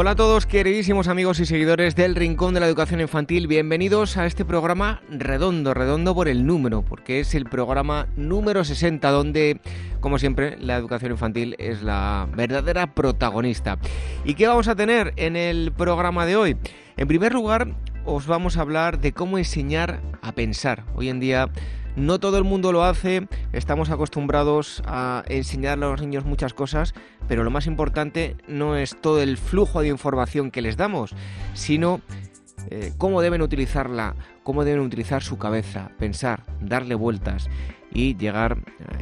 Hola a todos, queridísimos amigos y seguidores del Rincón de la Educación Infantil. Bienvenidos a este programa redondo, redondo por el número, porque es el programa número 60, donde, como siempre, la educación infantil es la verdadera protagonista. ¿Y qué vamos a tener en el programa de hoy? En primer lugar, os vamos a hablar de cómo enseñar a pensar. Hoy en día no todo el mundo lo hace, estamos acostumbrados a enseñarle a los niños muchas cosas, pero lo más importante no es todo el flujo de información que les damos, sino eh, cómo deben utilizarla, cómo deben utilizar su cabeza, pensar, darle vueltas y llegar,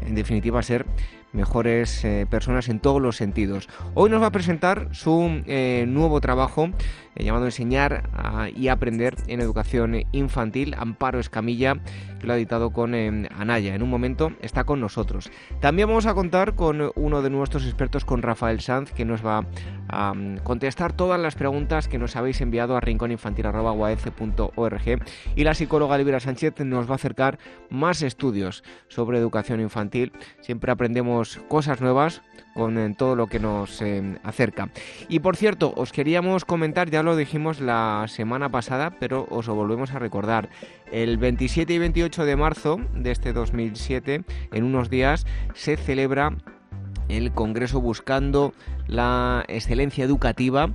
en definitiva, a ser mejores eh, personas en todos los sentidos. Hoy nos va a presentar su eh, nuevo trabajo eh, llamado Enseñar y Aprender en Educación Infantil, Amparo Escamilla, que lo ha editado con Anaya. En un momento está con nosotros. También vamos a contar con uno de nuestros expertos, con Rafael Sanz, que nos va a mm, contestar todas las preguntas que nos habéis enviado a rincóninfantil.org y la psicóloga Libera Sánchez nos va a acercar más estudios sobre educación infantil. Siempre aprendemos cosas nuevas con eh, todo lo que nos eh, acerca. Y por cierto, os queríamos comentar, ya lo dijimos la semana pasada, pero os lo volvemos a recordar. El 27 y 28 de marzo de este 2007, en unos días, se celebra el Congreso Buscando la Excelencia Educativa.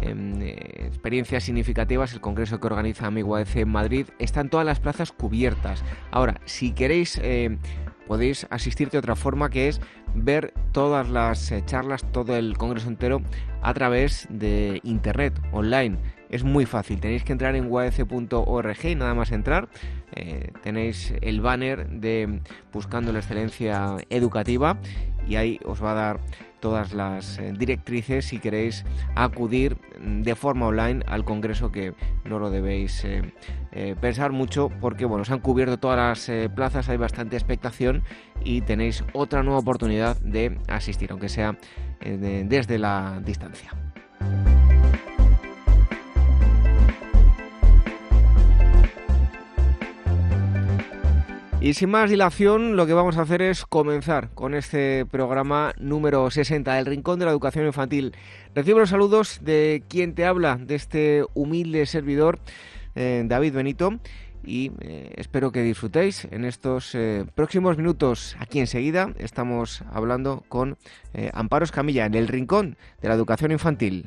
Em, eh, experiencias significativas, el congreso que organiza Amigo AEC en Madrid, están todas las plazas cubiertas. Ahora, si queréis, podéis asistir de otra forma, que es ver todas las eh, charlas, todo el congreso entero a través de internet, online. Es muy fácil, tenéis que entrar en uac.org y nada más entrar. tenéis el banner de Buscando la Excelencia Educativa y ahí os va a dar todas las eh, directrices si queréis acudir de forma online al congreso que no lo debéis eh, eh, pensar mucho porque bueno se han cubierto todas las plazas hay bastante expectación y tenéis otra nueva oportunidad de asistir aunque sea desde la distancia Y sin más dilación, lo que vamos a hacer es comenzar con este programa número 60, El Rincón de la Educación Infantil. Recibo los saludos de quien te habla, de este humilde servidor, eh, David Benito, y eh, espero que disfrutéis en estos eh, próximos minutos. Aquí enseguida estamos hablando con Amparo Escamilla en El Rincón de la Educación Infantil.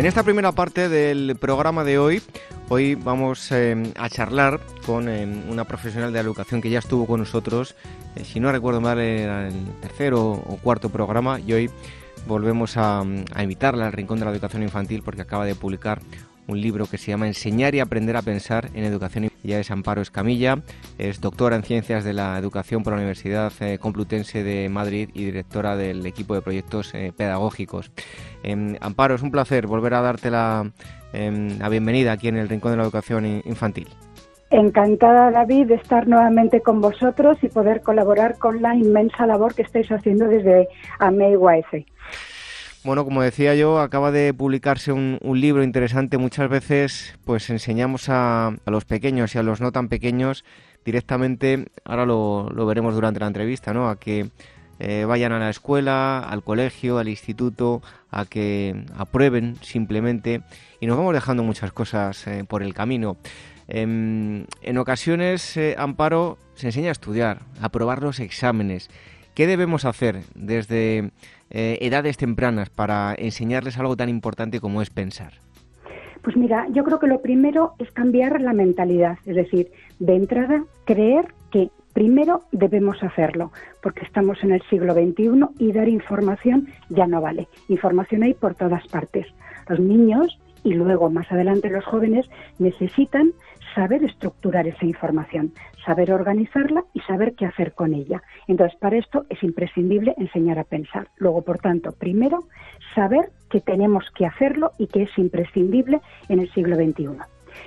En esta primera parte del programa de hoy, hoy vamos eh, a charlar con eh, una profesional de educación que ya estuvo con nosotros, eh, si no recuerdo mal, era el tercero o cuarto programa y hoy volvemos a, a invitarla al Rincón de la Educación Infantil porque acaba de publicar un libro que se llama Enseñar y aprender a pensar en educación. Ya es Amparo Escamilla, es doctora en Ciencias de la Educación por la Universidad eh, Complutense de Madrid y directora del equipo de proyectos eh, pedagógicos. Em, Amparo, es un placer volver a darte la, em, la, bienvenida aquí en el Rincón de la Educación Infantil. Encantada, David, de estar nuevamente con vosotros y poder colaborar con la inmensa labor que estáis haciendo desde AMEIYF. Bueno, como decía yo, acaba de publicarse un, libro interesante. Muchas veces, pues enseñamos a, los pequeños y a los no tan pequeños directamente, ahora lo, veremos durante la entrevista, ¿no? A que eh, vayan a la escuela, al colegio, al instituto, a que aprueben simplemente y nos vamos dejando muchas cosas eh, por el camino. En, ocasiones, eh, Amparo, se enseña a estudiar, a aprobar los exámenes. ¿Qué debemos hacer desde eh, edades tempranas para enseñarles algo tan importante como es pensar? Pues mira, yo creo que lo primero es cambiar la mentalidad, es decir, de entrada creer que primero debemos hacerlo, porque estamos en el siglo XXI y dar información ya no vale. Información hay por todas partes. Los niños y luego más adelante los jóvenes necesitan saber estructurar esa información, saber organizarla y saber qué hacer con ella. Entonces, para esto es imprescindible enseñar a pensar. Luego, por tanto, primero, saber que tenemos que hacerlo y que es imprescindible en el siglo XXI.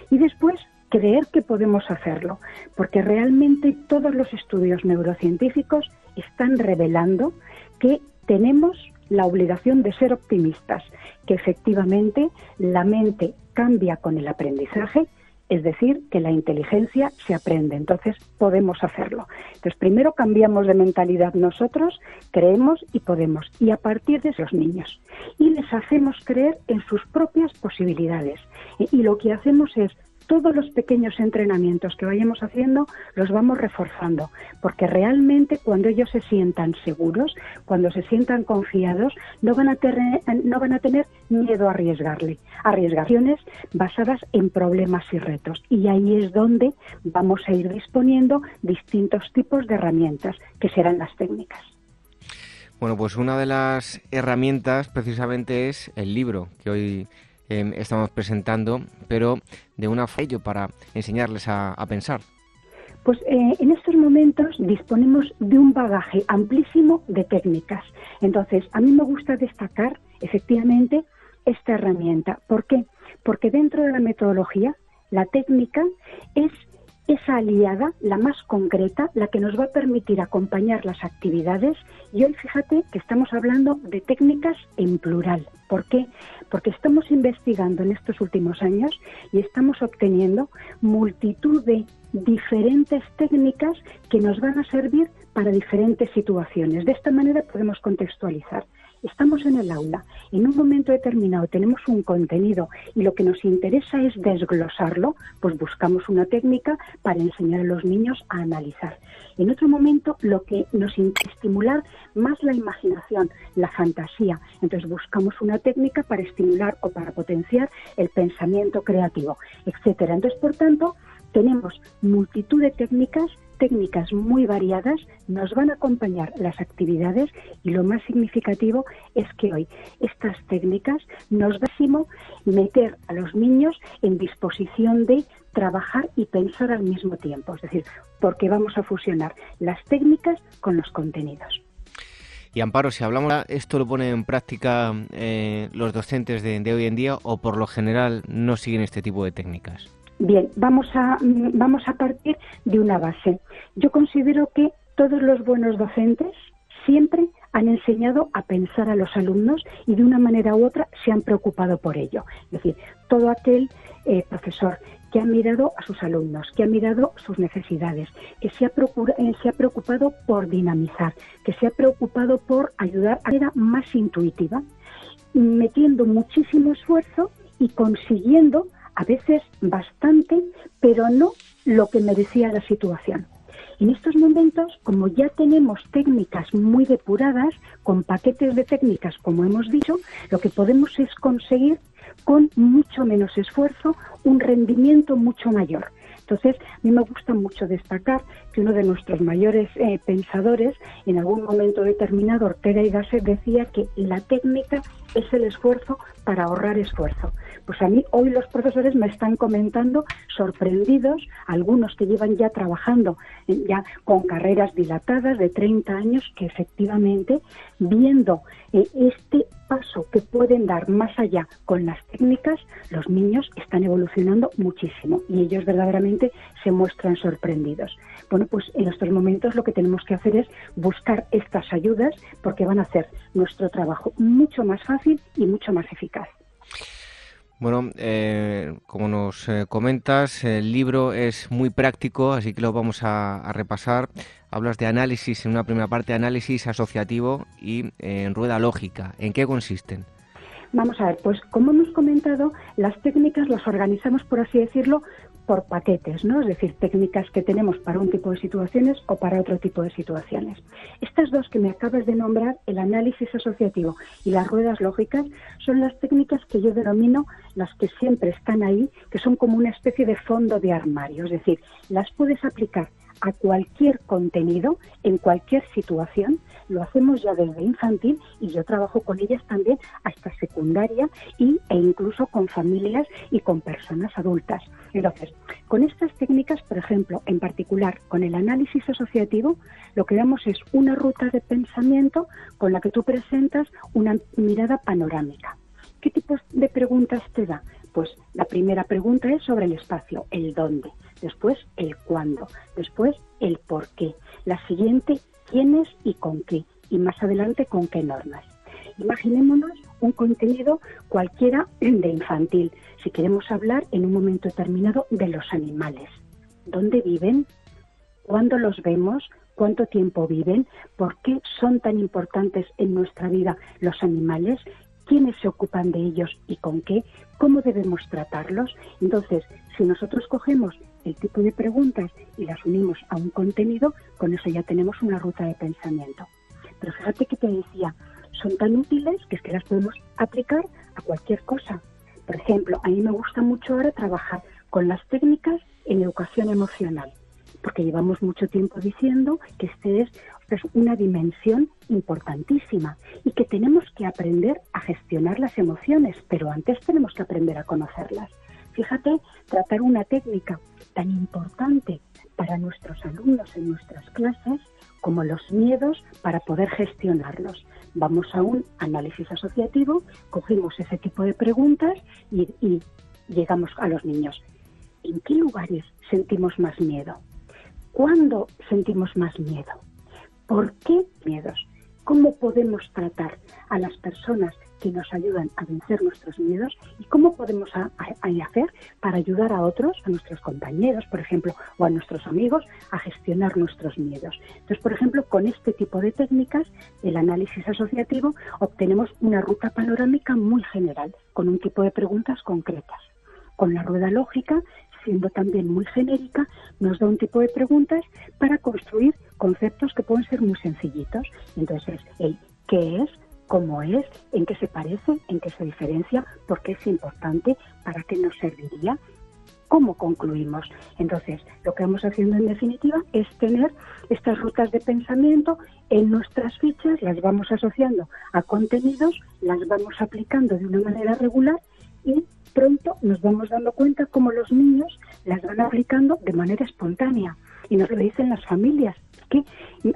Y después, creer que podemos hacerlo, porque realmente todos los estudios neurocientíficos están revelando que tenemos la obligación de ser optimistas, que efectivamente la mente cambia con el aprendizaje es decir, que la inteligencia se aprende, entonces podemos hacerlo. Entonces, primero cambiamos de mentalidad nosotros, creemos y podemos, y a partir de esos niños. Y les hacemos creer en sus propias posibilidades. Y lo que hacemos es todos los pequeños entrenamientos que vayamos haciendo los vamos reforzando, porque realmente cuando ellos se sientan seguros, cuando se sientan confiados, no van a tener, no van a tener miedo a arriesgarle, arriesgaciones basadas en problemas y retos. Y ahí es donde vamos a ir disponiendo distintos tipos de herramientas, que serán las técnicas. Bueno, pues una de las herramientas precisamente es el libro que hoy Em, estamos presentando, pero de una fallo para enseñarles a, pensar. Pues eh, en estos momentos disponemos de un bagaje amplísimo de técnicas. Entonces, a mí me gusta destacar efectivamente esta herramienta. ¿Por qué? Porque dentro de la metodología, la técnica es esa aliada, la más concreta, la que nos va a permitir acompañar las actividades. Y hoy fíjate que estamos hablando de técnicas en plural. ¿Por qué? Porque estamos investigando en estos últimos años y estamos obteniendo multitud de diferentes técnicas que nos van a servir para diferentes situaciones. De esta manera podemos contextualizar estamos en el aula, en un momento determinado tenemos un contenido y lo que nos interesa es desglosarlo, pues buscamos una técnica para enseñar a los niños a analizar. En otro momento lo que nos estimular más la imaginación, la fantasía. Entonces buscamos una técnica para estimular o para potenciar el pensamiento creativo, etcétera. Entonces, por tanto, tenemos multitud de técnicas técnicas muy variadas nos van a acompañar las actividades y lo más significativo es que hoy estas técnicas nos a meter a los niños en disposición de trabajar y pensar al mismo tiempo, es decir, porque vamos a fusionar las técnicas con los contenidos. Y Amparo, si hablamos, ¿esto lo ponen en práctica eh, los docentes de hoy en día o por lo general no siguen este tipo de técnicas? Bien, vamos a, vamos a partir de una base. Yo considero que todos los buenos docentes siempre han enseñado a pensar a los alumnos y de una manera u otra se han preocupado por ello. Es decir, todo aquel eh, profesor que ha mirado a sus alumnos, que ha mirado sus necesidades, que se ha, eh, se ha preocupado por dinamizar, que se ha preocupado por ayudar a manera más intuitiva, metiendo muchísimo esfuerzo y consiguiendo a veces bastante, pero no lo que merecía la situación. En estos momentos, como ya tenemos técnicas muy depuradas, con paquetes de técnicas, como hemos dicho, lo que podemos es conseguir con mucho menos esfuerzo un rendimiento mucho mayor. Entonces, a mí me gusta mucho destacar que uno de nuestros mayores eh, pensadores, en algún momento determinado, Ortega y Gasset, decía que la técnica es el esfuerzo para ahorrar esfuerzo. Pues a mí hoy los profesores me están comentando sorprendidos, algunos que llevan ya trabajando ya con carreras dilatadas de 30 años, que efectivamente viendo eh, este paso que pueden dar más allá con las técnicas, los niños están evolucionando muchísimo y ellos verdaderamente se muestran sorprendidos. Bueno, pues en estos momentos lo que tenemos que hacer es buscar estas ayudas porque van a hacer nuestro trabajo mucho más fácil y mucho más eficaz. Bueno, eh, como nos eh, comentas, el libro es muy práctico, así que lo vamos a, repasar. Hablas de análisis en una primera parte, análisis asociativo y eh, en rueda lógica. ¿En qué consisten? Vamos a ver, pues como hemos comentado, las técnicas las organizamos, por así decirlo, por paquetes, ¿no? Es decir, técnicas que tenemos para un tipo de situaciones o para otro tipo de situaciones. Estas dos que me acabas de nombrar, el análisis asociativo y las ruedas lógicas, son las técnicas que yo denomino las que siempre están ahí, que son como una especie de fondo de armario, es decir, las puedes aplicar a cualquier contenido, en cualquier situación. Lo hacemos ya desde infantil y yo trabajo con ellas también hasta secundaria y, e incluso con familias y con personas adultas. Entonces, con estas técnicas, por ejemplo, en particular con el análisis asociativo, lo que damos es una ruta de pensamiento con la que tú presentas una mirada panorámica. ¿Qué tipos de preguntas te da? Pues la primera pregunta es sobre el espacio, el dónde, después el cuándo, después el por qué, la siguiente quiénes y con qué, y más adelante con qué normas. Imaginémonos un contenido cualquiera de infantil, si queremos hablar en un momento determinado de los animales. ¿Dónde viven? ¿Cuándo los vemos? ¿Cuánto tiempo viven? ¿Por qué son tan importantes en nuestra vida los animales? quiénes se ocupan de ellos y con qué, cómo debemos tratarlos. Entonces, si nosotros cogemos el tipo de preguntas y las unimos a un contenido, con eso ya tenemos una ruta de pensamiento. Pero fíjate que te decía, son tan útiles que es que las podemos aplicar a cualquier cosa. Por ejemplo, a mí me gusta mucho ahora trabajar con las técnicas en educación emocional, porque llevamos mucho tiempo diciendo que este es es una dimensión importantísima y que tenemos que aprender a gestionar las emociones, pero antes tenemos que aprender a conocerlas. Fíjate, tratar una técnica tan importante para nuestros alumnos en nuestras clases como los miedos para poder gestionarlos. Vamos a un análisis asociativo, cogimos ese tipo de preguntas y, llegamos a los niños. ¿En qué lugares sentimos más miedo? ¿Cuándo sentimos más miedo? ¿Por qué miedos? ¿Cómo podemos tratar a las personas que nos ayudan a vencer nuestros miedos y cómo podemos hacer para ayudar a otros, a nuestros compañeros, por ejemplo, o a nuestros amigos, a gestionar nuestros miedos. Entonces, por ejemplo, con este tipo de técnicas, el análisis asociativo, obtenemos una ruta panorámica muy general, con un tipo de preguntas concretas. Con la rueda lógica siendo también muy genérica, nos da un tipo de preguntas para construir conceptos que pueden ser muy sencillitos. Entonces, el qué es, cómo es, en qué se parece, en qué se diferencia, por qué es importante, para qué nos serviría, cómo concluimos. Entonces, lo que vamos haciendo en definitiva es tener estas rutas de pensamiento en nuestras fichas, las vamos asociando a contenidos, las vamos aplicando de una manera regular y pronto nos vamos dando cuenta cómo los niños las van aplicando de manera espontánea. Y nos lo dicen las familias, que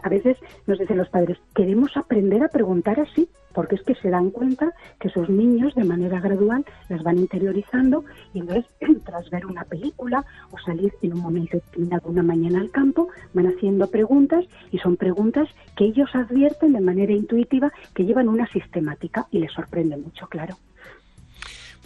a veces nos dicen los padres, queremos aprender a preguntar así, porque es que se dan cuenta que sus niños de manera gradual las van interiorizando y entonces tras ver una película o salir en un momento determinado una mañana al campo, van haciendo preguntas y son preguntas que ellos advierten de manera intuitiva que llevan una sistemática y les sorprende mucho, claro.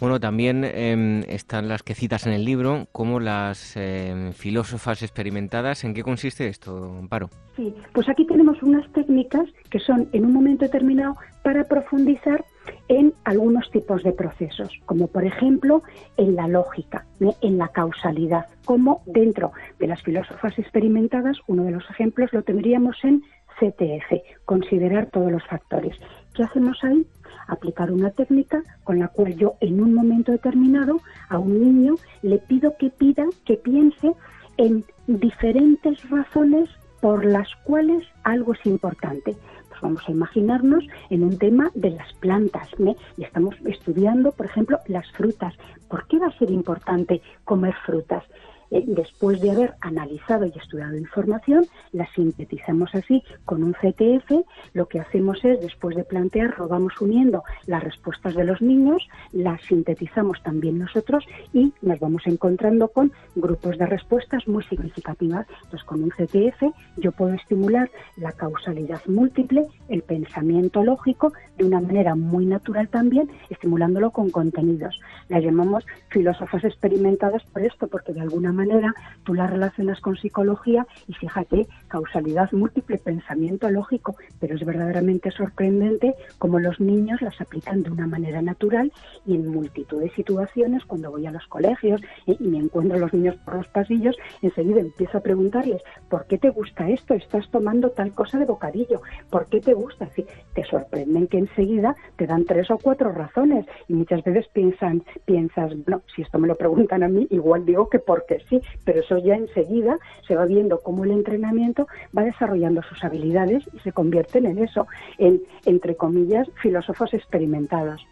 Bueno, también em, están las que citas en el libro, como las em, filósofas experimentadas. ¿En qué consiste esto, Amparo? Sí, pues aquí tenemos unas técnicas que son en un momento determinado para profundizar en algunos tipos de procesos, como por ejemplo en la lógica, en la causalidad, como dentro de las filósofas experimentadas, uno de los ejemplos lo tendríamos en CTF, considerar todos los factores. ¿Qué hacemos ahí? Aplicar una técnica con la cual yo en un momento determinado a un niño le pido que pida, que piense en diferentes razones por las cuales algo es importante. Pues vamos a imaginarnos en un tema de las plantas y estamos estudiando, por ejemplo, las frutas. ¿Por qué va a ser importante comer frutas? Eh, después de haber analizado y estudiado información, la sintetizamos así con un CTF. Lo que hacemos es, después de plantear, vamos uniendo las respuestas de los niños, las sintetizamos también nosotros y nos vamos encontrando con grupos de respuestas muy significativas. Entonces, con un CTF yo puedo estimular la causalidad múltiple, el pensamiento lógico, de una manera muy natural también, estimulándolo con contenidos. Las llamamos filósofas experimentadas por esto, porque de alguna manera manera tú la relacionas con psicología y fíjate, causalidad múltiple, pensamiento lógico, pero es verdaderamente sorprendente cómo los niños las aplican de una manera natural y en multitud de situaciones cuando voy a los colegios y, me encuentro a los niños por los pasillos, enseguida empiezo a preguntarles, ¿por qué te gusta esto? ¿Estás tomando tal cosa de bocadillo? ¿Por qué te gusta? Así, te sorprenden que enseguida te dan tres o cuatro razones y muchas veces piensan, piensas, no, si esto me lo preguntan a mí, igual digo que porque pero eso ya enseguida se va viendo cómo el entrenamiento va desarrollando sus habilidades y se convierten en eso, en, entre comillas, filósofos experimentados.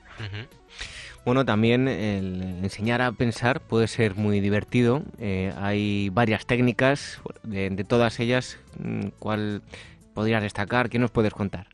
Bueno, también el enseñar a pensar puede ser muy divertido. Eh, hay varias técnicas, de, de, todas ellas, mm, ¿cuál podrías destacar? ¿Qué nos puedes contar?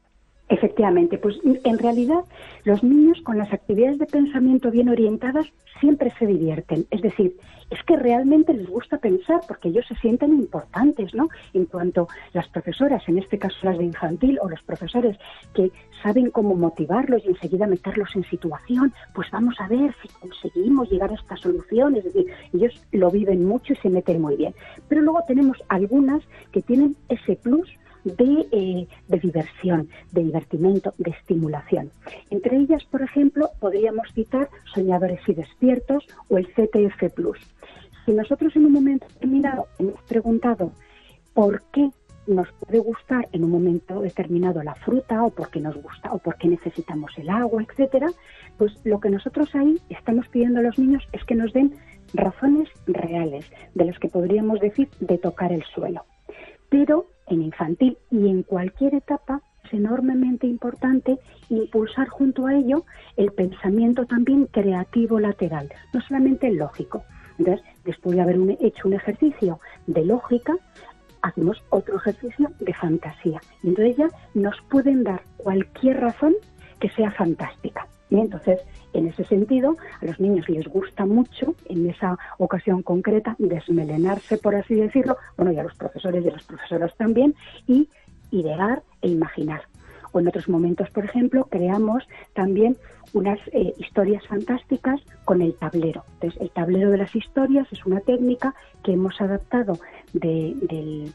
Efectivamente, pues en realidad los niños con las actividades de pensamiento bien orientadas siempre se divierten. Es decir, es que realmente les gusta pensar porque ellos se sienten importantes, ¿no? En cuanto las profesoras, en este caso las de infantil, o los profesores que saben cómo motivarlos y enseguida meterlos en situación, pues vamos a ver si conseguimos llegar a esta solución. Es decir, ellos lo viven mucho y se meten muy bien. Pero luego tenemos algunas que tienen ese plus eh, de, diversión, de divertimento, de estimulación. Entre ellas, por ejemplo, podríamos citar Soñadores y Despiertos o el CTF Plus. Si nosotros en un momento determinado hemos preguntado por qué nos puede gustar en un momento determinado la fruta o por qué nos gusta o por qué necesitamos el agua, etcétera, pues lo que nosotros ahí estamos pidiendo a los niños es que nos den razones reales de las que podríamos decir de tocar el suelo. Pero en infantil y en cualquier etapa es enormemente importante impulsar junto a ello el pensamiento también creativo lateral, no solamente lógico. Entonces, después de haber hecho un ejercicio de lógica, hacemos otro ejercicio de fantasía. Y entonces ya nos pueden dar cualquier razón que sea fantástica. Y entonces, en ese sentido, a los niños les gusta mucho, en esa ocasión concreta, desmelenarse, por así decirlo, bueno, y a los profesores y a las profesoras también, y idear e imaginar. O en otros momentos, por ejemplo, creamos también unas eh, historias fantásticas con el tablero. Entonces, el tablero de las historias es una técnica que hemos adaptado del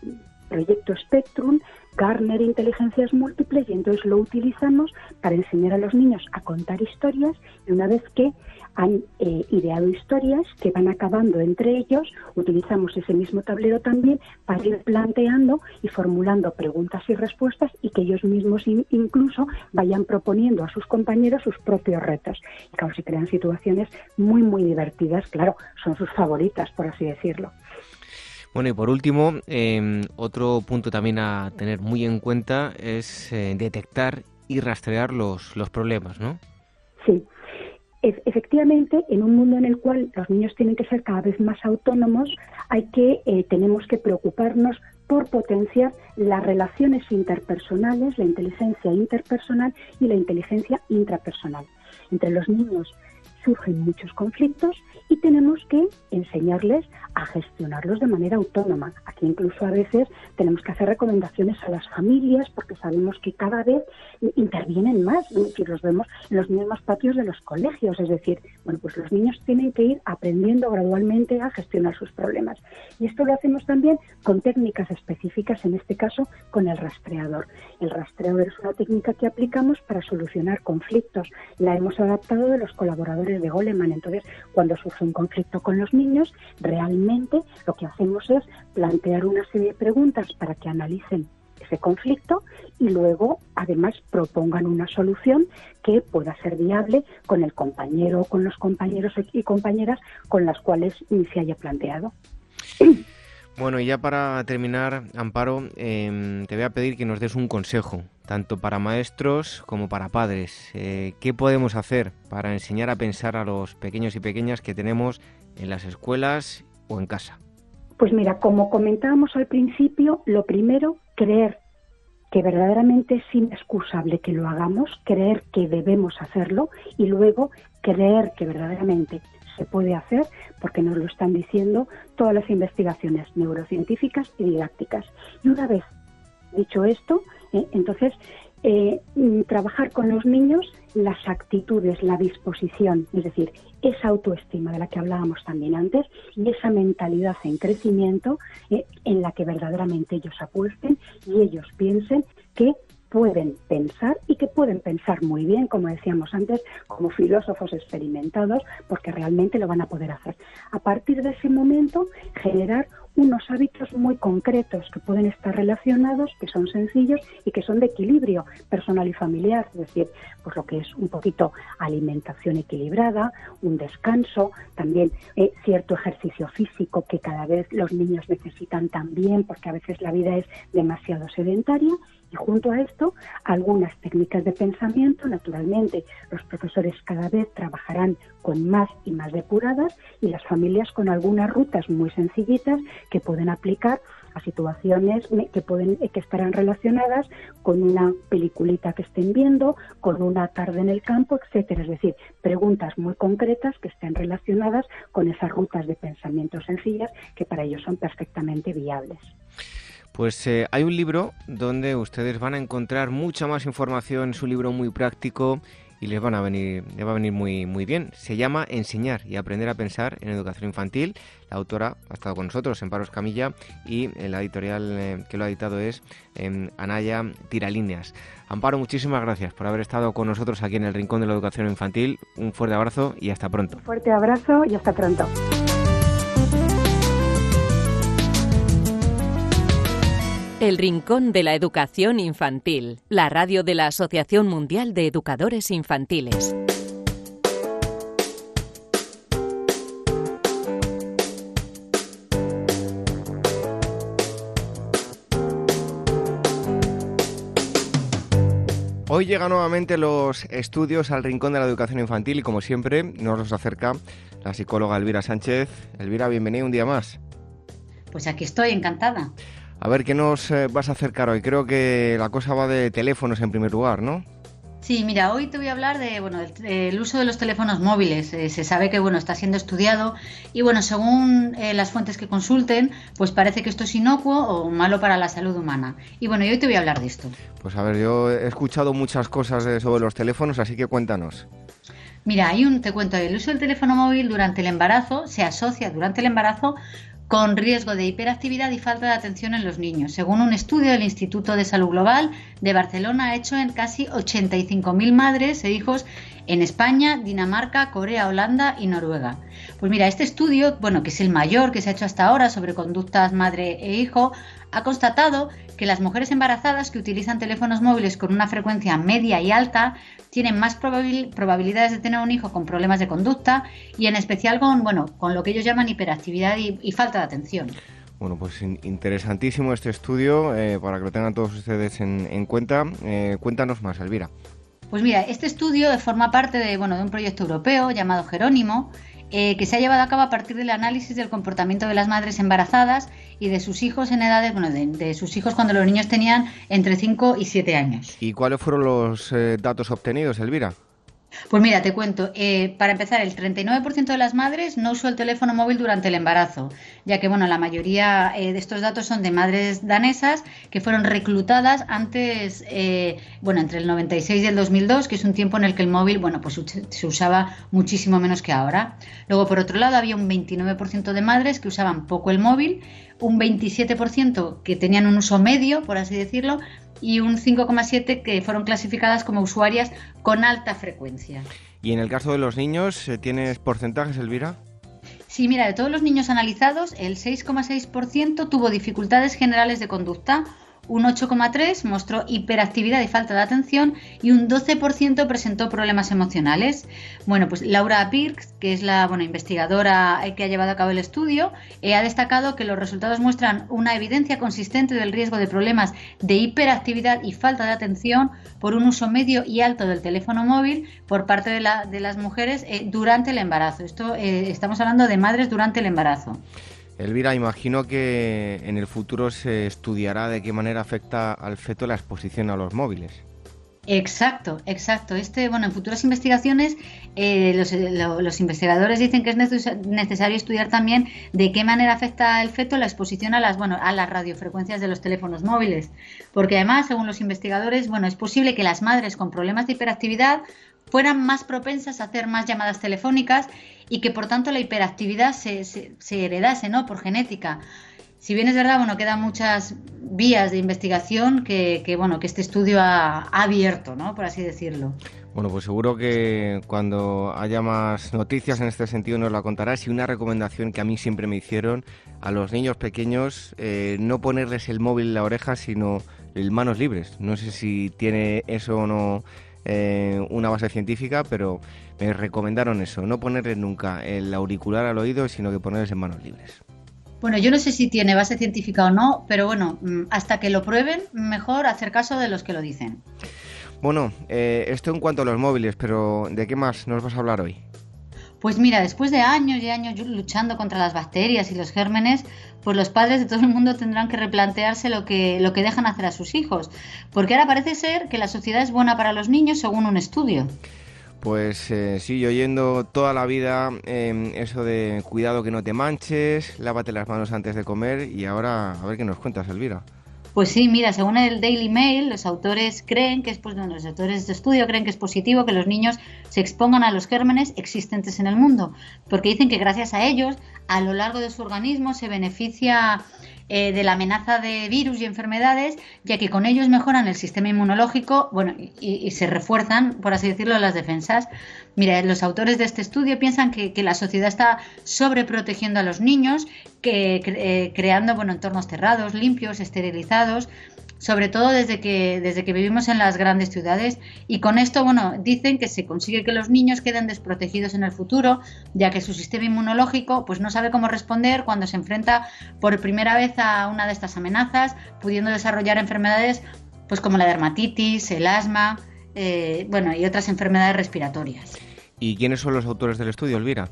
proyecto Spectrum, Garner Inteligencias Múltiples, y entonces lo utilizamos para enseñar a los niños a contar historias y una vez que han eh, ideado historias que van acabando entre ellos, utilizamos ese mismo tablero también para ir planteando y formulando preguntas y respuestas y que ellos mismos incluso vayan proponiendo a sus compañeros sus propios retos. Y claro, se crean situaciones muy, muy divertidas, claro, son sus favoritas, por así decirlo. Bueno, y por último, em, otro punto también a tener muy en cuenta es eh, detectar y rastrear los, los problemas, ¿no? Sí. efectivamente, en un mundo en el cual los niños tienen que ser cada vez más autónomos, hay que eh, tenemos que preocuparnos por potenciar las relaciones interpersonales, la inteligencia interpersonal y la inteligencia intrapersonal. Entre los niños surgen muchos conflictos y tenemos que enseñarles a gestionarlos de manera autónoma. Aquí incluso a veces tenemos que hacer recomendaciones a las familias porque sabemos que cada vez intervienen más, y los vemos en los mismos patios de los colegios, es decir, bueno, pues los niños tienen que ir aprendiendo gradualmente a gestionar sus problemas. Y esto lo hacemos también con técnicas específicas, en este caso con el rastreador. El rastreador es una técnica que aplicamos para solucionar conflictos. La hemos adaptado de los colaboradores de Goleman. Entonces, cuando surge un conflicto con los niños, realmente lo que hacemos es plantear una serie de preguntas para que analicen ese conflicto y luego además propongan una solución que pueda ser viable con el compañero o con los compañeros y compañeras con las cuales se haya planteado. Bueno, y ya para terminar, Amparo, em, te voy a pedir que nos des un consejo, tanto para maestros como para padres. Eh, ¿Qué podemos hacer para enseñar a pensar a los pequeños y pequeñas que tenemos en las escuelas o en casa? Pues mira, como comentábamos al principio, lo primero, creer que verdaderamente es inexcusable que lo hagamos, creer que debemos hacerlo y luego creer que verdaderamente se puede hacer porque nos lo están diciendo todas las investigaciones neurocientíficas y didácticas. Y una vez dicho esto, entonces eh, mm, trabajar con los niños las actitudes, la disposición, es decir, esa autoestima de la que hablábamos también antes y esa mentalidad en crecimiento eh, en la que verdaderamente ellos apuesten y ellos piensen que pueden pensar y que pueden pensar muy bien, como decíamos antes, como filósofos experimentados, porque realmente lo van a poder hacer. A partir de ese momento, generar unos hábitos muy concretos que pueden estar relacionados, que son sencillos y que son de equilibrio personal y familiar, es decir, pues lo que es un poquito alimentación equilibrada, un descanso, también eh, cierto ejercicio físico que cada vez los niños necesitan también, porque a veces la vida es demasiado sedentaria y junto a esto, algunas técnicas de pensamiento, naturalmente, los profesores cada vez trabajarán con más y más depuradas y las familias con algunas rutas muy sencillitas que pueden aplicar a situaciones que pueden que estarán relacionadas con una peliculita que estén viendo, con una tarde en el campo, etcétera, es decir, preguntas muy concretas que estén relacionadas con esas rutas de pensamiento sencillas que para ellos son perfectamente viables. Pues eh, hay un libro donde ustedes van a encontrar mucha más información, es un libro muy práctico y les van a venir, les va a venir muy, muy bien. Se llama Enseñar y aprender a pensar en educación infantil. La autora ha estado con nosotros, en Paros Camilla, y la editorial eh, que lo ha editado es em, Anaya Tiralíneas. Amparo, muchísimas gracias por haber estado con nosotros aquí en el Rincón de la Educación Infantil. Un fuerte abrazo y hasta pronto. Un fuerte abrazo y hasta pronto. El Rincón de la Educación Infantil, la radio de la Asociación Mundial de Educadores Infantiles. Hoy llegan nuevamente los estudios al Rincón de la Educación Infantil y como siempre nos los acerca la psicóloga Elvira Sánchez. Elvira, bienvenida un día más. Pues aquí estoy, encantada. A ver, ¿qué nos eh, vas a acercar hoy? Creo que la cosa va de teléfonos en primer lugar, ¿no? Sí, mira, hoy te voy a hablar de, bueno, del, uso de los teléfonos móviles. Eh, se sabe que, bueno, está siendo estudiado y, bueno, según eh, las fuentes que consulten, pues parece que esto es inocuo o malo para la salud humana. Y, bueno, hoy te voy a hablar de esto. Pues a ver, yo he escuchado muchas cosas sobre los teléfonos, así que cuéntanos. Mira, hay un, te cuento, el uso del teléfono móvil durante el embarazo se asocia durante el embarazo con riesgo de hiperactividad y falta de atención en los niños, según un estudio del Instituto de Salud Global de Barcelona hecho en casi 85.000 madres e hijos en España, Dinamarca, Corea, Holanda y Noruega. Pues mira, este estudio, bueno, que es el mayor que se ha hecho hasta ahora sobre conductas madre e hijo, ha constatado que las mujeres embarazadas que utilizan teléfonos móviles con una frecuencia media y alta tienen más probabilidades de tener un hijo con problemas de conducta y en especial con, bueno, con lo que ellos llaman hiperactividad y, falta de atención. Bueno, pues interesantísimo este estudio eh, para que lo tengan todos ustedes en, cuenta. Eh, cuéntanos más, Elvira. Pues mira, este estudio forma parte de, bueno, de un proyecto europeo llamado Jerónimo, eh, que se ha llevado a cabo a partir del análisis del comportamiento de las madres embarazadas y de sus hijos en edades, bueno, de, sus hijos cuando los niños tenían entre 5 y 7 años. ¿Y cuáles fueron los eh, datos obtenidos, Elvira? Pues mira, te cuento. Eh, para empezar, el 39% de las madres no usó el teléfono móvil durante el embarazo, ya que bueno, la mayoría eh, de estos datos son de madres danesas que fueron reclutadas antes, eh, bueno, entre el 96 y el 2002, que es un tiempo en el que el móvil, bueno, pues se usaba muchísimo menos que ahora. Luego, por otro lado, había un 29% de madres que usaban poco el móvil, un 27% que tenían un uso medio, por así decirlo, y un 5,7 que fueron clasificadas como usuarias con alta frecuencia. ¿Y en el caso de los niños, eh, tienes porcentajes, Elvira? Sí, mira, de todos los niños analizados, el 6,6% tuvo dificultades generales de conducta, un 8,3 mostró hiperactividad y falta de atención y un 12% presentó problemas emocionales. Bueno, pues Laura Pirks, que es la bueno, investigadora que ha llevado a cabo el estudio, eh, ha destacado que los resultados muestran una evidencia consistente del riesgo de problemas de hiperactividad y falta de atención por un uso medio y alto del teléfono móvil por parte de, las mujeres eh, durante el embarazo. Esto eh, estamos hablando de madres durante el embarazo. Elvira, imagino que en el futuro se estudiará de qué manera afecta al feto la exposición a los móviles. Exacto, exacto. Este, bueno, en futuras investigaciones eh, los, investigadores dicen que es necesario estudiar también de qué manera afecta el feto la exposición a las, bueno, a las radiofrecuencias de los teléfonos móviles, porque además, según los investigadores, bueno, es posible que las madres con problemas de hiperactividad fueran más propensas a hacer más llamadas telefónicas y que por tanto la hiperactividad se, se, heredase ¿no? por genética. Si bien es verdad, bueno, quedan muchas vías de investigación que, bueno, que este estudio ha, abierto, ¿no? por así decirlo. Bueno, pues seguro que cuando haya más noticias en este sentido nos la contarás. Y una recomendación que a mí siempre me hicieron a los niños pequeños, eh, no ponerles el móvil en la oreja, sino el manos libres. No sé si tiene eso o no eh, una base científica, pero me recomendaron eso, no ponerle nunca el auricular al oído, sino que ponerles en manos libres. Bueno, yo no sé si tiene base científica o no, pero bueno, mm, hasta que lo prueben, mejor hacer caso de los que lo dicen. Bueno, eh, esto en cuanto a los móviles, pero ¿de qué más nos vas a hablar hoy? Pues mira, después de años y años luchando contra las bacterias y los gérmenes, pues los padres de todo el mundo tendrán que replantearse lo que, lo que dejan hacer a sus hijos. Porque ahora parece ser que la sociedad es buena para los niños según un estudio. Pues eh, sí, oyendo toda la vida eso de cuidado que no te manches, lávate las manos antes de comer y ahora a ver qué nos cuentas, Elvira. Pues sí, mira, según el Daily Mail, los autores creen que es, pues, los autores de estudio creen que es positivo que los niños se expongan a los gérmenes existentes en el mundo, porque dicen que gracias a ellos, a lo largo de su organismo se beneficia eh, de la amenaza de virus y enfermedades, ya que con ellos mejoran el sistema inmunológico, bueno, y, se refuerzan, por así decirlo, las defensas. Mira, los autores de este estudio piensan que, la sociedad está sobreprotegiendo a los niños, que, eh, creando bueno, entornos cerrados, limpios, esterilizados, sobre todo desde que, desde que vivimos en las grandes ciudades. Y con esto, bueno, dicen que se consigue que los niños queden desprotegidos en el futuro, ya que su sistema inmunológico pues no sabe cómo responder cuando se enfrenta por primera vez a una de estas amenazas, pudiendo desarrollar enfermedades pues como la dermatitis, el asma, eh, bueno, y otras enfermedades respiratorias. ¿Y quiénes son los autores del estudio, Elvira?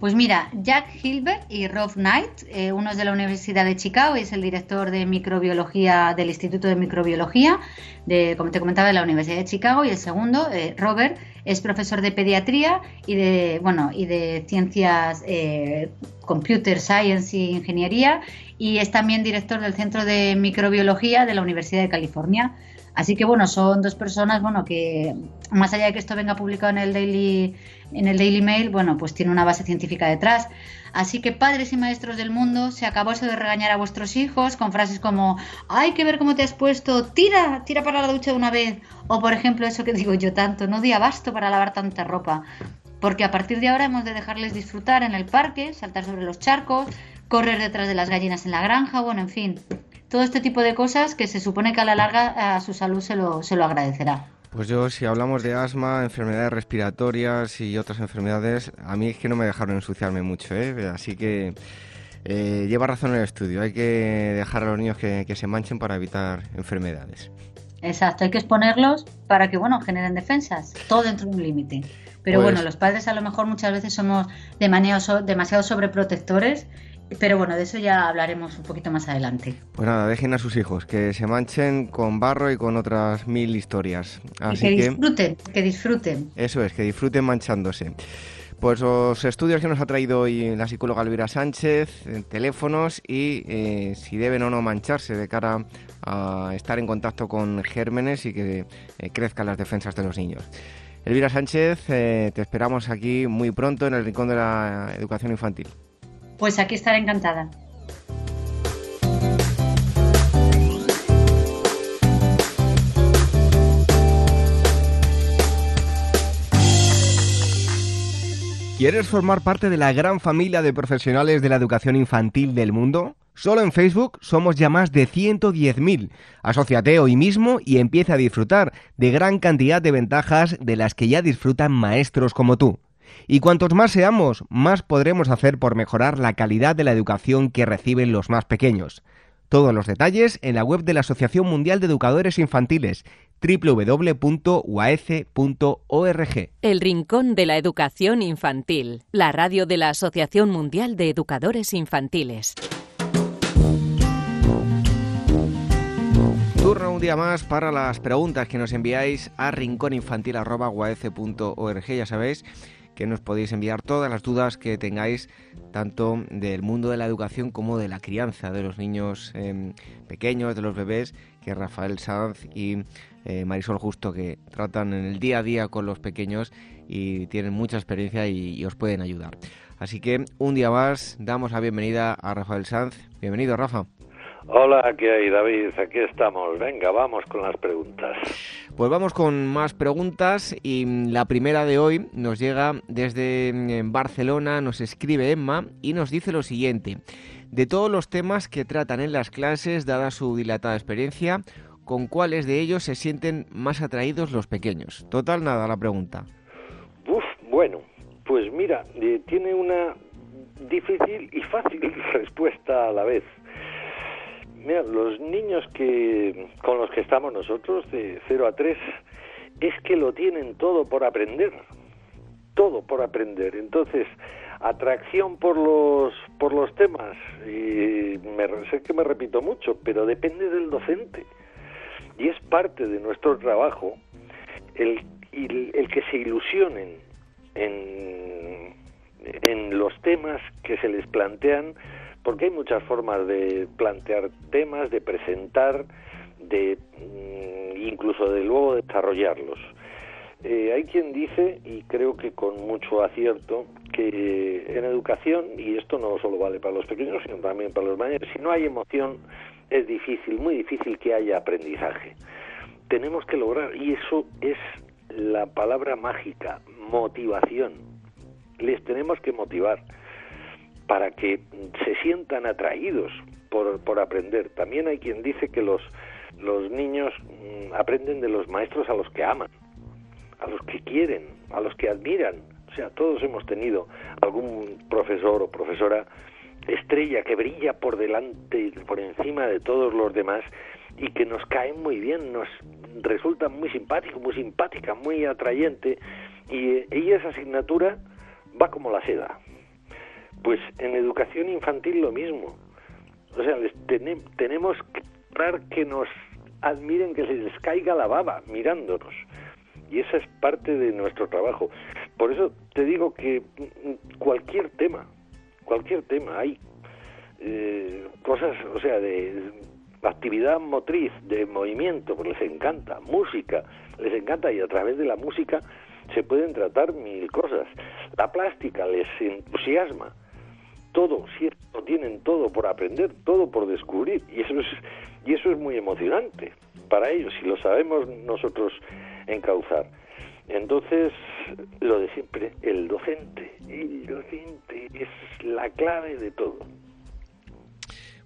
Pues mira, Jack Hilbert y Rob Knight, eh, uno es de la Universidad de Chicago y es el director de microbiología del Instituto de Microbiología, de, como te comentaba, de la Universidad de Chicago, y el segundo, eh, Robert, es profesor de pediatría y de, bueno, y de ciencias eh, computer science y ingeniería, y es también director del Centro de Microbiología de la Universidad de California. Así que bueno, son dos personas, bueno, que más allá de que esto venga publicado en el Daily, en el Daily Mail, bueno, pues tiene una base científica detrás. Así que padres y maestros del mundo, se acabó eso de regañar a vuestros hijos con frases como hay que ver cómo te has puesto, tira, tira para la ducha de una vez. O por ejemplo, eso que digo yo tanto, no di abasto para lavar tanta ropa. Porque a partir de ahora hemos de dejarles disfrutar en el parque, saltar sobre los charcos, correr detrás de las gallinas en la granja, bueno, en fin, todo este tipo de cosas que se supone que a la larga a su salud se lo, se lo agradecerá. Pues yo, si hablamos de asma, enfermedades respiratorias y otras enfermedades, a mí es que no me dejaron ensuciarme mucho, ¿eh? Así que eh, lleva razón el estudio, hay que dejar a los niños que, se manchen para evitar enfermedades. Exacto, hay que exponerlos para que, bueno, generen defensas, todo dentro de un límite. Pero pues bueno, los padres a lo mejor muchas veces somos demasiado, demasiado sobreprotectores pero bueno, de eso ya hablaremos un poquito más adelante. Pues nada, dejen a sus hijos que se manchen con barro y con otras mil historias. Así que, disfruten, que disfruten. Eso es, que disfruten manchándose. Pues los estudios que nos ha traído hoy la psicóloga Elvira Sánchez, teléfonos y eh, si deben o no mancharse de cara a estar en contacto con gérmenes y que eh, crezcan las defensas de los niños. Elvira Sánchez, eh, te esperamos aquí muy pronto en el Rincón de la Educación Infantil. Pues aquí estaré encantada. ¿Quieres formar parte de la gran familia de profesionales de la educación infantil del mundo? Solo en Facebook somos ya más de 110.000. Asociate hoy mismo y empieza a disfrutar de gran cantidad de ventajas de las que ya disfrutan maestros como tú. Y cuantos más seamos, más podremos hacer por mejorar la calidad de la educación que reciben los más pequeños. Todos los detalles en la web de la Asociación Mundial de Educadores Infantiles www.uaece.org. El Rincón de la Educación Infantil, la radio de la Asociación Mundial de Educadores Infantiles. Turno un día más para las preguntas que nos enviáis a rincóninfantil.org. Ya sabéis que nos podéis enviar todas las dudas que tengáis, tanto del mundo de la educación como de la crianza de los niños em, pequeños, de los bebés, que Rafael Sanz y eh, Marisol Justo, que tratan en el día a día con los pequeños y tienen mucha experiencia y, os pueden ayudar. Así que un día más damos la bienvenida a Rafael Sanz. Bienvenido, Rafa. Hola, ¿qué hay, David? Aquí estamos. Venga, vamos con las preguntas. Pues vamos con más preguntas y la primera de hoy nos llega desde mm, Barcelona, nos escribe Emma y nos dice lo siguiente. De todos los temas que tratan en las clases, dada su dilatada experiencia, ¿con cuáles de ellos se sienten más atraídos los pequeños? Total, nada, la pregunta. Uf, bueno, pues mira, eh, tiene una difícil y fácil respuesta a la vez. Mira, los niños que con los que estamos nosotros, de 0 a 3, es que lo tienen todo por aprender. Todo por aprender. Entonces, atracción por los por los temas y me, sé que me repito mucho pero depende del docente y es parte de nuestro trabajo el, el, el que se ilusionen en, en los temas que se les plantean porque hay muchas formas de plantear temas, de presentar, de mm, incluso de luego desarrollarlos. Eh, hay quien dice, y creo que con mucho acierto, que en educación, y esto no solo vale para los pequeños, sino también para los mayores, si no hay emoción, es difícil, muy difícil que haya aprendizaje. Tenemos que lograr, y eso es la palabra mágica, motivación. Les tenemos que motivar para que se sientan atraídos por, por aprender. También hay quien dice que los, los niños mm, aprenden de los maestros a los que aman, a los que quieren, a los que admiran. O sea, todos hemos tenido algún profesor o profesora estrella que brilla por delante, por encima de todos los demás y que nos cae muy bien, nos resulta muy simpático, muy simpática, muy atrayente y, y esa asignatura va como la seda. Pues en educación infantil lo mismo. O sea, les tenemos que lograr que nos admiren, que se les caiga la baba mirándonos. Y esa es parte de nuestro trabajo. Por eso te digo que cualquier tema, cualquier tema, hay eh, cosas, o sea, de actividad motriz, de movimiento, pues les encanta, música, les encanta y a través de la música se pueden tratar mil cosas. La plástica les entusiasma todo, cierto, tienen todo por aprender, todo por descubrir y eso es y eso es muy emocionante para ellos si lo sabemos nosotros encauzar. Entonces, lo de siempre, el docente, el docente es la clave de todo.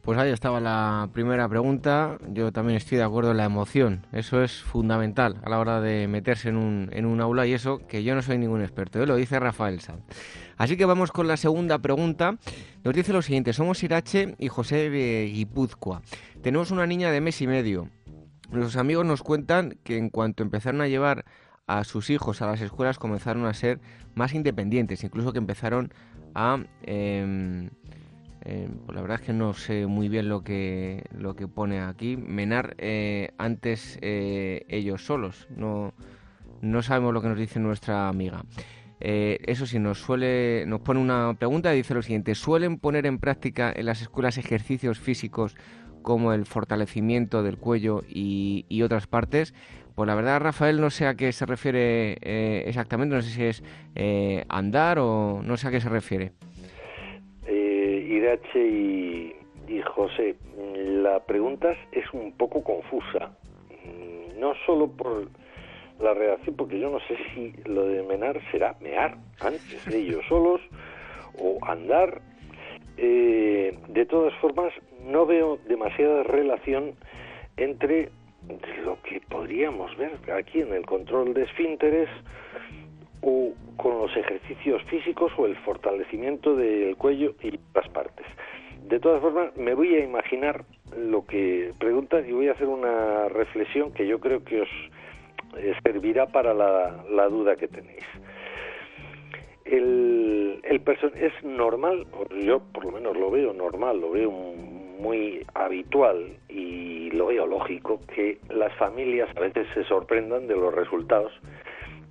Pues ahí estaba la primera pregunta. Yo también estoy de acuerdo en la emoción. Eso es fundamental a la hora de meterse en un, en un aula y eso que yo no soy ningún experto. ¿eh? Lo dice Rafael Sanz. Así que vamos con la segunda pregunta. Nos dice lo siguiente. Somos Irache y José de Guipúzcoa. Tenemos una niña de mes y medio. Nuestros amigos nos cuentan que en cuanto empezaron a llevar a sus hijos a las escuelas comenzaron a ser más independientes. Incluso que empezaron a... Em, eh, pues la verdad es que no sé muy bien lo que lo que pone aquí. Menar eh, antes eh, ellos solos. No, no sabemos lo que nos dice nuestra amiga. Eso sí, nos suele nos pone una pregunta y dice lo siguiente: ¿Suelen poner en práctica en las escuelas ejercicios físicos como el fortalecimiento del cuello y, y otras partes? Pues la verdad, Rafael, no sé a qué se refiere exactamente, no sé si es andar o no sé a qué se refiere. Irache y, José, la pregunta es un poco confusa. Mm, no solo por la reacción, porque yo no sé si lo de menar será mear antes de ellos solos o andar, eh, de todas formas, no veo demasiada relación entre lo que podríamos ver aquí en el control de esfínteres o con los ejercicios físicos o el fortalecimiento del cuello y las partes. De todas formas, me voy a imaginar lo que preguntas y voy a hacer una reflexión que yo creo que os servirá para la, duda que tenéis. El, el es normal, yo por lo menos lo veo normal, lo veo muy habitual y lo veo lógico que las familias a veces se sorprendan de los resultados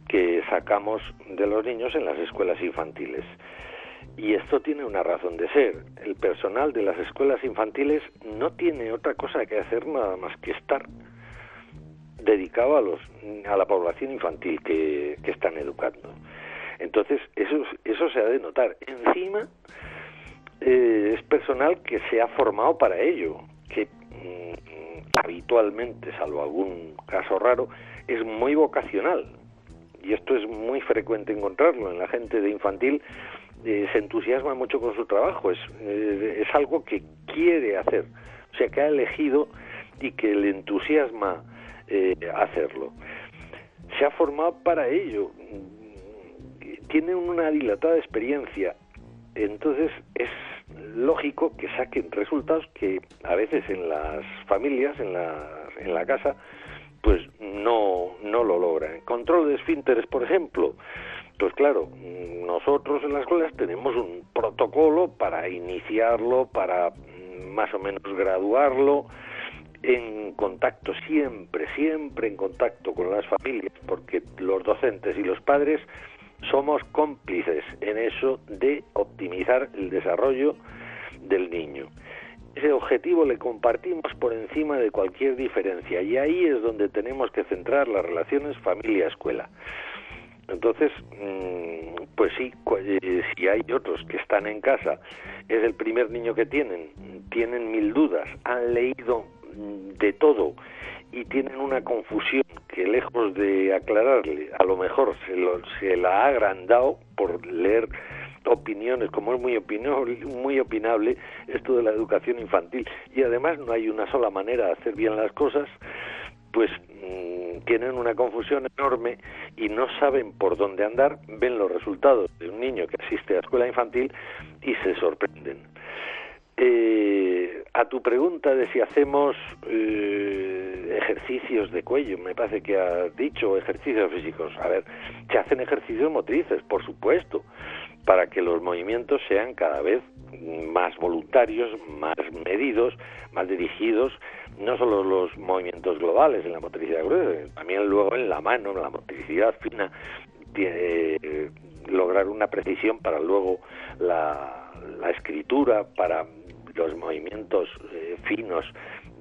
que sacamos de los niños en las escuelas infantiles. Y esto tiene una razón de ser. El personal de las escuelas infantiles no tiene otra cosa que hacer nada más que estar dedicado a, los, a la población infantil que, están educando. Entonces, eso, eso se ha de notar. Encima, eh, es personal que se ha formado para ello, que mm, habitualmente, salvo algún caso raro, es muy vocacional. Y esto es muy frecuente encontrarlo en la gente de infantil eh, se entusiasma mucho con su trabajo, es, eh, es algo que quiere hacer, o sea, que ha elegido y que le entusiasma eh, hacerlo. Se ha formado para ello, tiene una dilatada experiencia, entonces es lógico que saquen resultados que a veces en las familias, en la, en la casa, pues no, no lo logran. Control de esfínteres, por ejemplo, pues claro, nosotros en las escuelas tenemos un protocolo para iniciarlo, para más o menos graduarlo, en contacto siempre, siempre en contacto con las familias, porque los docentes y los padres somos cómplices en eso de optimizar el desarrollo del niño. Ese objetivo le compartimos por encima de cualquier diferencia y ahí es donde tenemos que centrar las relaciones familia-escuela. Entonces, mm, pues sí, eh, si hay otros que están en casa, es el primer niño que tienen, tienen mil dudas, han leído de todo y tienen una confusión que lejos de aclararle, a lo mejor se, lo, se la ha agrandado por leer opiniones, como es muy opinable, muy opinable esto de la educación infantil y además no hay una sola manera de hacer bien las cosas, pues mm, tienen una confusión enorme y no saben por dónde andar, ven los resultados de un niño que asiste a escuela infantil y se sorprenden. Eh, a tu pregunta de si hacemos eh, ejercicios de cuello, me parece que has dicho ejercicios físicos. A ver, se hacen ejercicios motrices, por supuesto, para que los movimientos sean cada vez más voluntarios, más medidos, más dirigidos, no solo los movimientos globales en la motricidad gruesa, también luego en la mano, en la motricidad fina, tiene, lograr una precisión para luego la, la escritura, para los movimientos eh, finos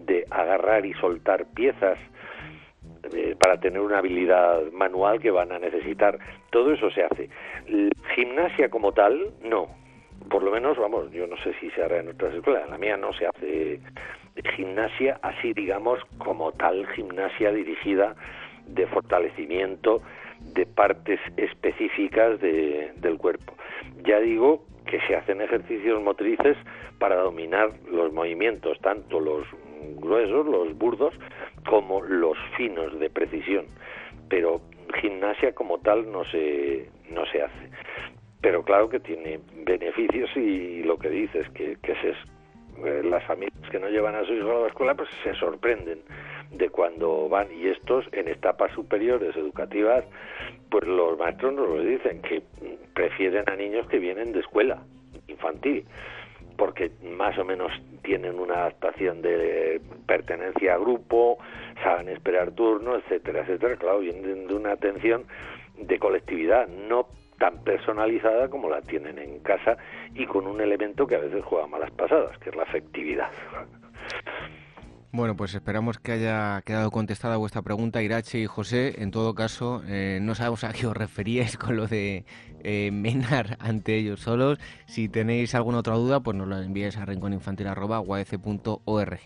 de agarrar y soltar piezas, eh, para tener una habilidad manual que van a necesitar. Todo eso se hace. Gimnasia como tal, no. Por lo menos, vamos, yo no sé si se hará en otras escuelas. La mía no se hace gimnasia así, digamos, como tal gimnasia dirigida de fortalecimiento de partes específicas del cuerpo. Ya digo que se hacen ejercicios motrices para dominar los movimientos, tanto los gruesos, los burdos, como los finos de precisión. Pero gimnasia como tal no se, no se hace. Pero claro que tiene beneficios y lo que dices, que, que se, eh, las familias que no llevan a su hijo a la escuela pues se sorprenden de cuando van y estos en etapas superiores educativas pues los maestros nos lo dicen que prefieren a niños que vienen de escuela infantil porque más o menos tienen una adaptación de pertenencia a grupo, saben esperar turno, etcétera, etcétera. Claro, vienen de una atención de colectividad, no tan personalizada como la tienen en casa y con un elemento que a veces juega malas pasadas, que es la afectividad. Bueno, pues esperamos que haya quedado contestada vuestra pregunta, Irache y José. En todo caso, eh, no sabemos a qué os referíais con lo de eh, menar ante ellos solos. Si tenéis alguna otra duda, pues nos la enviáis a rinconinfantil.org.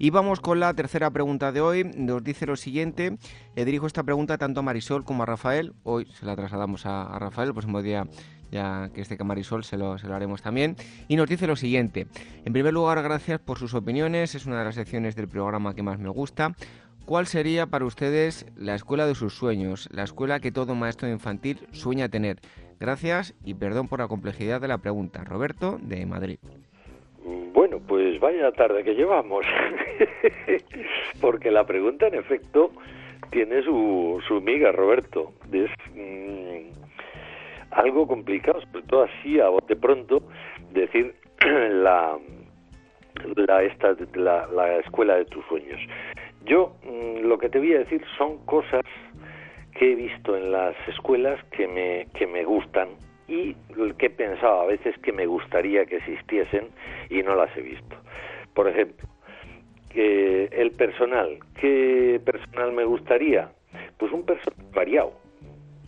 Y vamos con la tercera pregunta de hoy. Nos dice lo siguiente. Le dirijo esta pregunta tanto a Marisol como a Rafael. Hoy se la trasladamos a, a Rafael, el próximo día ya que este Camarisol se lo, se lo haremos también. Y nos dice lo siguiente. En primer lugar, gracias por sus opiniones. Es una de las secciones del programa que más me gusta. ¿Cuál sería para ustedes la escuela de sus sueños, la escuela que todo maestro infantil sueña tener? Gracias y perdón por la complejidad de la pregunta. Roberto, de Madrid. Bueno, pues vaya tarde que llevamos, porque la pregunta en efecto tiene su, su miga, Roberto. Es mm, algo complicado, sobre todo así a bote pronto, decir la, la, esta, la, la escuela de tus sueños. Yo mm, lo que te voy a decir son cosas que he visto en las escuelas que me, que me gustan y que he pensado a veces que me gustaría que existiesen y no las he visto. Por ejemplo, que el personal, ¿qué personal me gustaría? Pues un personal variado.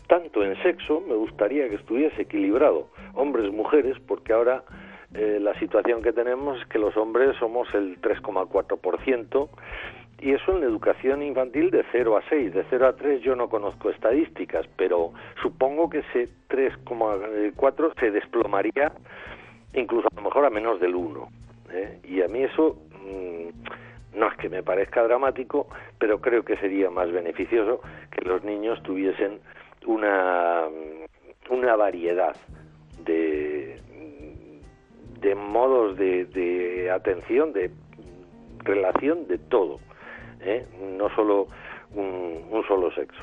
Tanto en sexo me gustaría que estuviese equilibrado, hombres, mujeres, porque ahora eh, la situación que tenemos es que los hombres somos el 3,4% y eso en la educación infantil de 0 a 6. De 0 a 3 yo no conozco estadísticas, pero supongo que ese 3,4 se desplomaría incluso a lo mejor a menos del 1. ¿eh? Y a mí eso mm, no es que me parezca dramático, pero creo que sería más beneficioso que los niños tuviesen una, una variedad de, de modos de, de atención, de relación de todo. ¿eh? no solo un, solo sexo.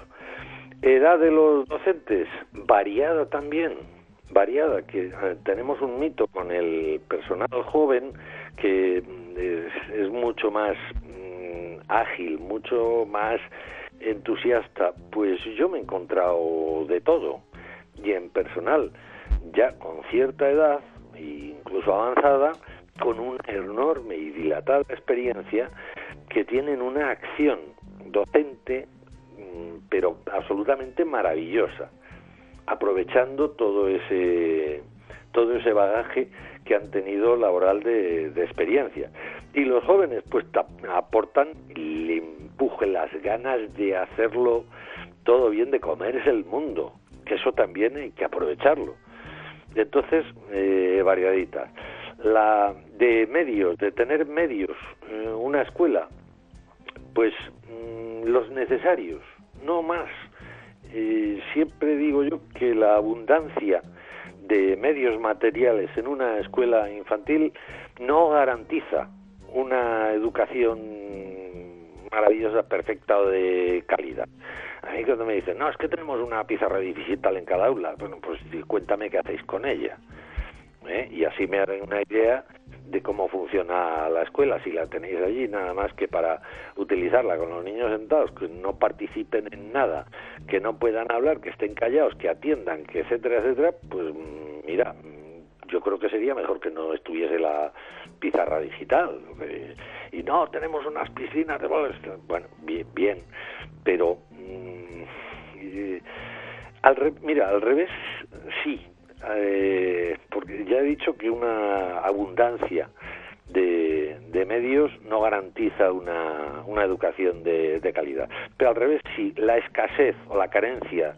Edad de los docentes, variada también, variada, que eh, tenemos un mito con el personal joven que mm, es, mucho más mm, ágil, mucho más entusiasta, pues yo me he encontrado de todo. Y en personal, ya con cierta edad, incluso avanzada, con una enorme y dilatada experiencia, que tienen una acción docente, mm, pero absolutamente maravillosa, aprovechando todo ese todo ese bagaje que han tenido laboral de, experiencia. Y los jóvenes pues aportan el empuje, las ganas de hacerlo todo bien, de comerse el mundo, que eso también hay que aprovecharlo. Entonces, eh, variaditas. La de medios, de tener medios, eh, una escuela pues mm, los necesarios, no más. Eh, siempre digo yo que la abundancia de medios materiales en una escuela infantil no garantiza una educación maravillosa, perfecta o de calidad. A mí cuando me dicen, no, es que tenemos una pizarra digital en cada aula, bueno, pues cuéntame qué hacéis con ella. ¿eh? Y así me haré una idea de cómo funciona la escuela, si la tenéis allí, nada más que para utilizarla con los niños sentados, que no participen en nada, que no puedan hablar, que estén callados, que atiendan, que etcétera, etcétera, pues mira, mm, yo creo que sería mejor que no estuviese la pizarra digital. Y no, tenemos unas piscinas de Bueno, bien, bien pero mm, al mira, al revés, sí, eh, porque ya he dicho que una abundancia de, medios no garantiza una, una educación de, calidad. Pero al revés, si la escasez o la carencia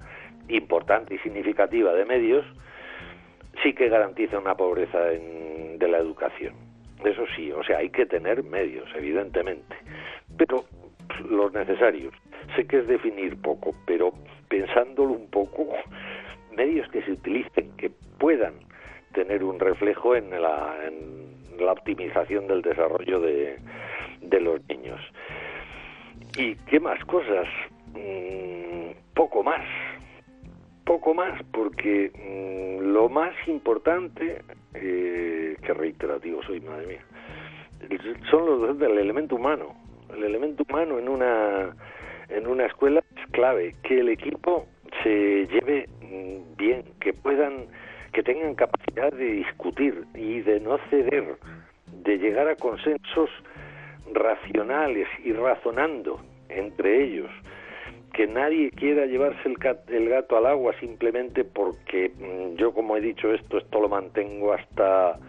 importante y significativa de medios sí que garantiza una pobreza de la educación. Eso sí, o sea, hay que tener medios, evidentemente, pero los necesarios. Sé que es definir poco, pero pensándolo un poco, medios que se utilicen, que puedan tener un reflejo en la, en la optimización del desarrollo de, de los niños. ¿Y qué más cosas? Mm, poco más, poco más, porque mm, lo más importante, eh, que reiterativo soy, madre mía, son los del elemento humano. El elemento humano en una en una escuela es clave, que el equipo se lleve mm, bien, que puedan, que tengan capacidad de discutir y de no ceder, de llegar a consensos racionales y razonando entre ellos, que nadie quiera llevarse el, gato al agua simplemente porque mm, yo como he dicho esto, esto lo mantengo hasta...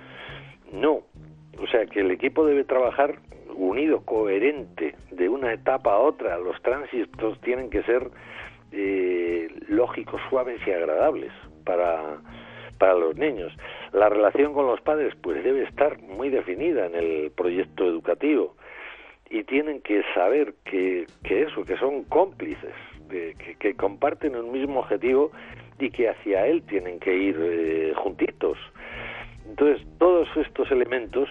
No, o sea que el equipo debe trabajar unido, coherente, de una etapa a otra. Los tránsitos tienen que ser eh, lógicos, suaves y agradables para, para los niños. La relación con los padres pues debe estar muy definida en el proyecto educativo y tienen que saber que, que eso, que son cómplices, que, que, comparten un mismo objetivo y que hacia él tienen que ir eh, juntitos. Entonces, todos estos elementos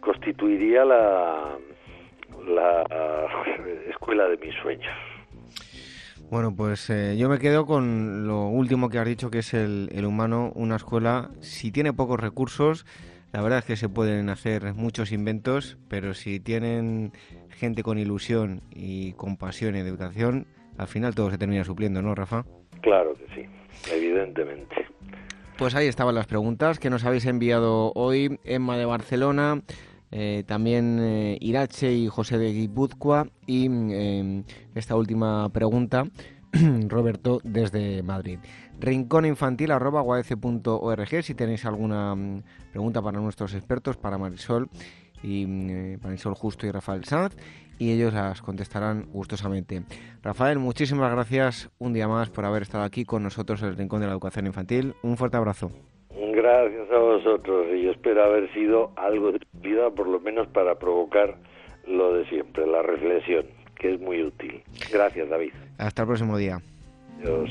constituiría la, la escuela de mis sueños. Bueno, pues eh, yo me quedo con lo último que has dicho, que es el, el, humano, una escuela, si tiene pocos recursos, la verdad es que se pueden hacer muchos inventos, pero si tienen gente con ilusión y con pasión en educación, al final todo se termina supliendo, ¿no, Rafa? Claro que sí, evidentemente. Pues ahí estaban las preguntas que nos habéis enviado hoy, Emma de Barcelona, eh, también eh, Irache y José de Guipúzcoa y em, esta última pregunta, Roberto desde Madrid. Rincóninfantil.org si tenéis alguna mm, pregunta para nuestros expertos, para Marisol y mm, Marisol Justo y Rafael Sanz y ellos las contestarán gustosamente. Rafael, muchísimas gracias un día más por haber estado aquí con nosotros en el Rincón de la Educación Infantil. Un fuerte abrazo. Gracias a vosotros y yo espero haber sido algo de vida, por lo menos para provocar lo de siempre, la reflexión, que es muy útil. Gracias, David. Hasta el próximo día. Adiós.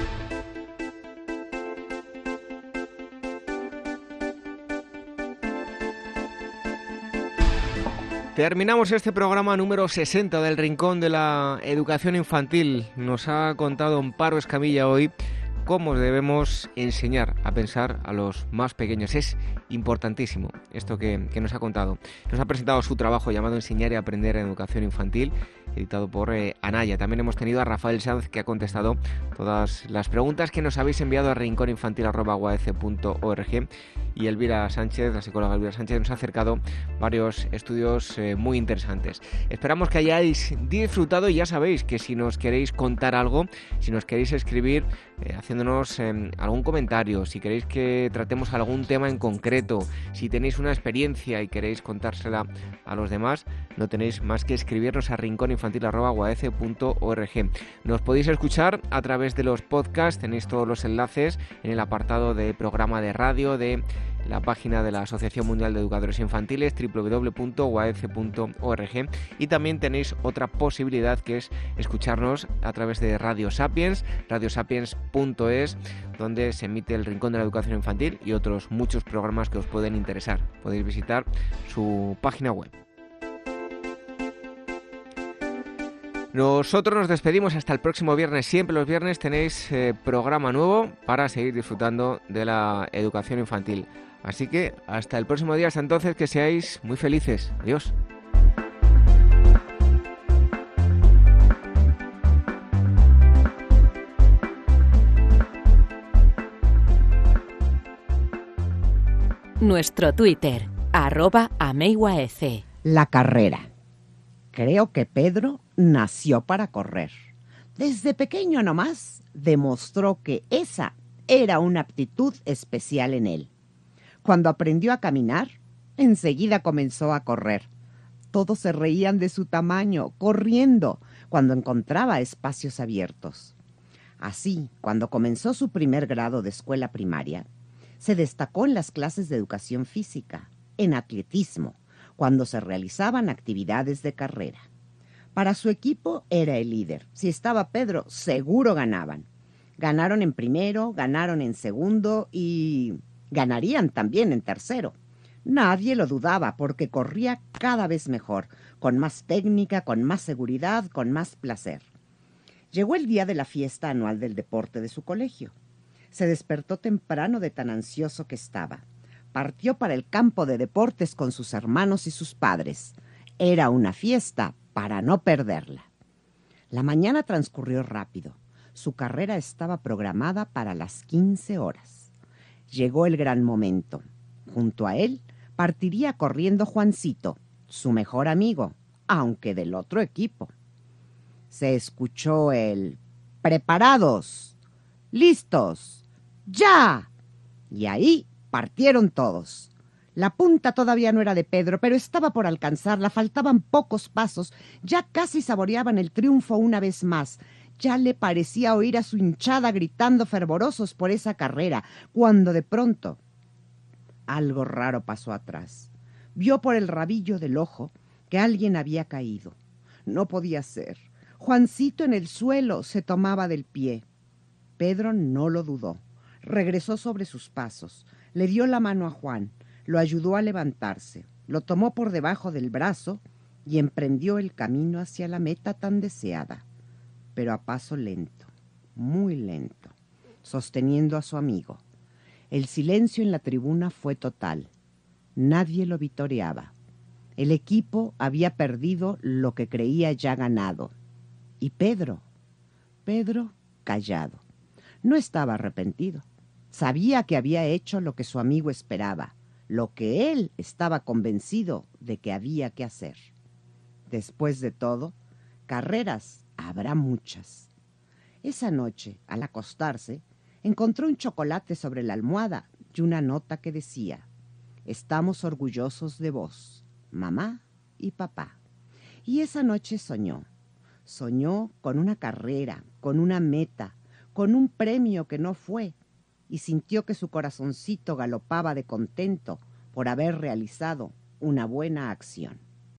Terminamos este programa número 60 del Rincón de la Educación Infantil. Nos ha contado Amparo Escamilla hoy cómo debemos enseñar a pensar a los más pequeños. Es importantísimo esto que, nos ha contado. Nos ha presentado su trabajo llamado Enseñar y Aprender en Educación Infantil, editado por eh, Anaya. También hemos tenido a Rafael Sanz que ha contestado todas las preguntas que nos habéis enviado a rincóninfantil.org y Elvira Sánchez, la psicóloga Elvira Sánchez, nos ha acercado varios estudios eh, muy interesantes. Esperamos que hayáis disfrutado y ya sabéis que si nos queréis contar algo, si nos queréis escribir, eh, haciéndonos em, algún comentario, si queréis que tratemos algún tema en concreto, si tenéis una experiencia y queréis contársela a los demás, no tenéis más que escribirnos a rincóninfantil.org. Nos podéis escuchar a través de los podcasts, tenéis todos los enlaces en el apartado de programa de radio de la página de la Asociación Mundial de Educadores Infantiles www.uaf.org y también tenéis otra posibilidad que es escucharnos a través de Radio Sapiens, radiosapiens.es, donde se emite el Rincón de la Educación Infantil y otros muchos programas que os pueden interesar. Podéis visitar su página web. Nosotros nos despedimos hasta el próximo viernes. Siempre los viernes tenéis eh, programa nuevo para seguir disfrutando de la educación infantil. Así que hasta el próximo día, hasta entonces que seáis muy felices. Adiós. Nuestro Twitter, arroba La carrera. Creo que Pedro nació para correr. Desde pequeño nomás demostró que esa era una aptitud especial en él. Cuando aprendió a caminar, enseguida comenzó a correr. Todos se reían de su tamaño, corriendo, cuando encontraba espacios abiertos. Así, cuando comenzó su primer grado de escuela primaria, Se destacó en las clases de educación física, en atletismo, cuando se realizaban actividades de carrera. Para su equipo era el líder. Si estaba Pedro, seguro ganaban. Ganaron en primero, ganaron en segundo y ganarían también en tercero. Nadie lo dudaba porque corría cada vez mejor, con más técnica, con más seguridad, con más placer. Llegó el día de la fiesta anual del deporte de su colegio. Se despertó temprano de tan ansioso que estaba. Partió para el campo de deportes con sus hermanos y sus padres. Era una fiesta para no perderla. La mañana transcurrió rápido. Su carrera estaba programada para las 15 horas. Llegó el gran momento. Junto a él partiría corriendo Juancito, su mejor amigo, aunque del otro equipo. Se escuchó el preparados, listos, ya. Y ahí partieron todos. La punta todavía no era de Pedro, pero estaba por alcanzarla, faltaban pocos pasos, ya casi saboreaban el triunfo una vez más. Ya le parecía oír a su hinchada gritando fervorosos por esa carrera, cuando de pronto algo raro pasó atrás. Vio por el rabillo del ojo que alguien había caído. No podía ser. Juancito en el suelo se tomaba del pie. Pedro no lo dudó. Regresó sobre sus pasos, le dio la mano a Juan, lo ayudó a levantarse, lo tomó por debajo del brazo y emprendió el camino hacia la meta tan deseada, pero a paso lento, muy lento, sosteniendo a su amigo. El silencio en la tribuna fue total. Nadie lo vitoreaba. El equipo había perdido lo que creía ya ganado. Y Pedro, Pedro callado. No estaba arrepentido. Sabía que había hecho lo que su amigo esperaba lo que él estaba convencido de que había que hacer. Después de todo, carreras habrá muchas. Esa noche, al acostarse, encontró un chocolate sobre la almohada y una nota que decía, Estamos orgullosos de vos, mamá y papá. Y esa noche soñó. Soñó con una carrera, con una meta, con un premio que no fue, y sintió que su corazoncito galopaba de contento por haber realizado una buena acción.